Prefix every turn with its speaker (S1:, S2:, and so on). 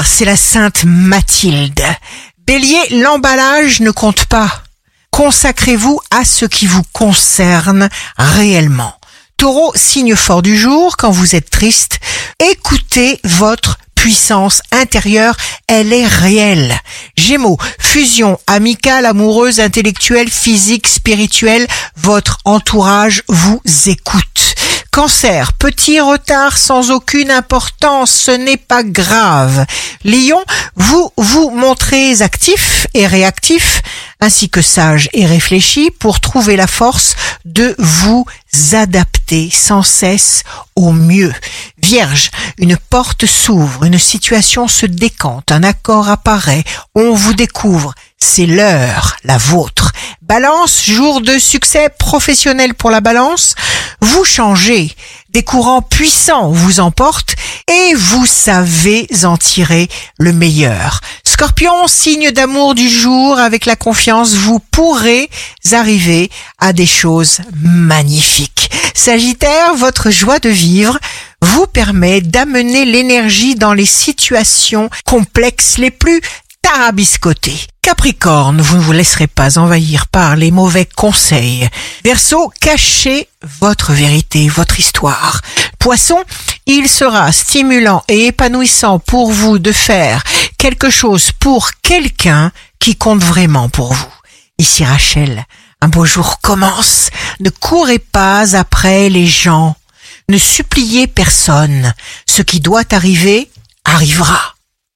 S1: C'est la Sainte Mathilde. Bélier, l'emballage ne compte pas. Consacrez-vous à ce qui vous concerne réellement. Taureau, signe fort du jour, quand vous êtes triste, écoutez votre puissance intérieure, elle est réelle. Gémeaux, fusion amicale, amoureuse, intellectuelle, physique, spirituelle, votre entourage vous écoute. Cancer, petit retard sans aucune importance, ce n'est pas grave. Lion, vous vous montrez actif et réactif, ainsi que sage et réfléchi pour trouver la force de vous adapter sans cesse au mieux. Vierge, une porte s'ouvre, une situation se décante, un accord apparaît, on vous découvre, c'est l'heure, la vôtre. Balance, jour de succès professionnel pour la balance, vous changez, des courants puissants vous emportent et vous savez en tirer le meilleur. Scorpion, signe d'amour du jour, avec la confiance, vous pourrez arriver à des choses magnifiques. Sagittaire, votre joie de vivre vous permet d'amener l'énergie dans les situations complexes les plus tarabiscotées. Capricorne, vous ne vous laisserez pas envahir par les mauvais conseils. Verseau, cachez votre vérité, votre histoire. Poisson, il sera stimulant et épanouissant pour vous de faire quelque chose pour quelqu'un qui compte vraiment pour vous. Ici Rachel, un beau jour commence. Ne courez pas après les gens. Ne suppliez personne. Ce qui doit arriver arrivera.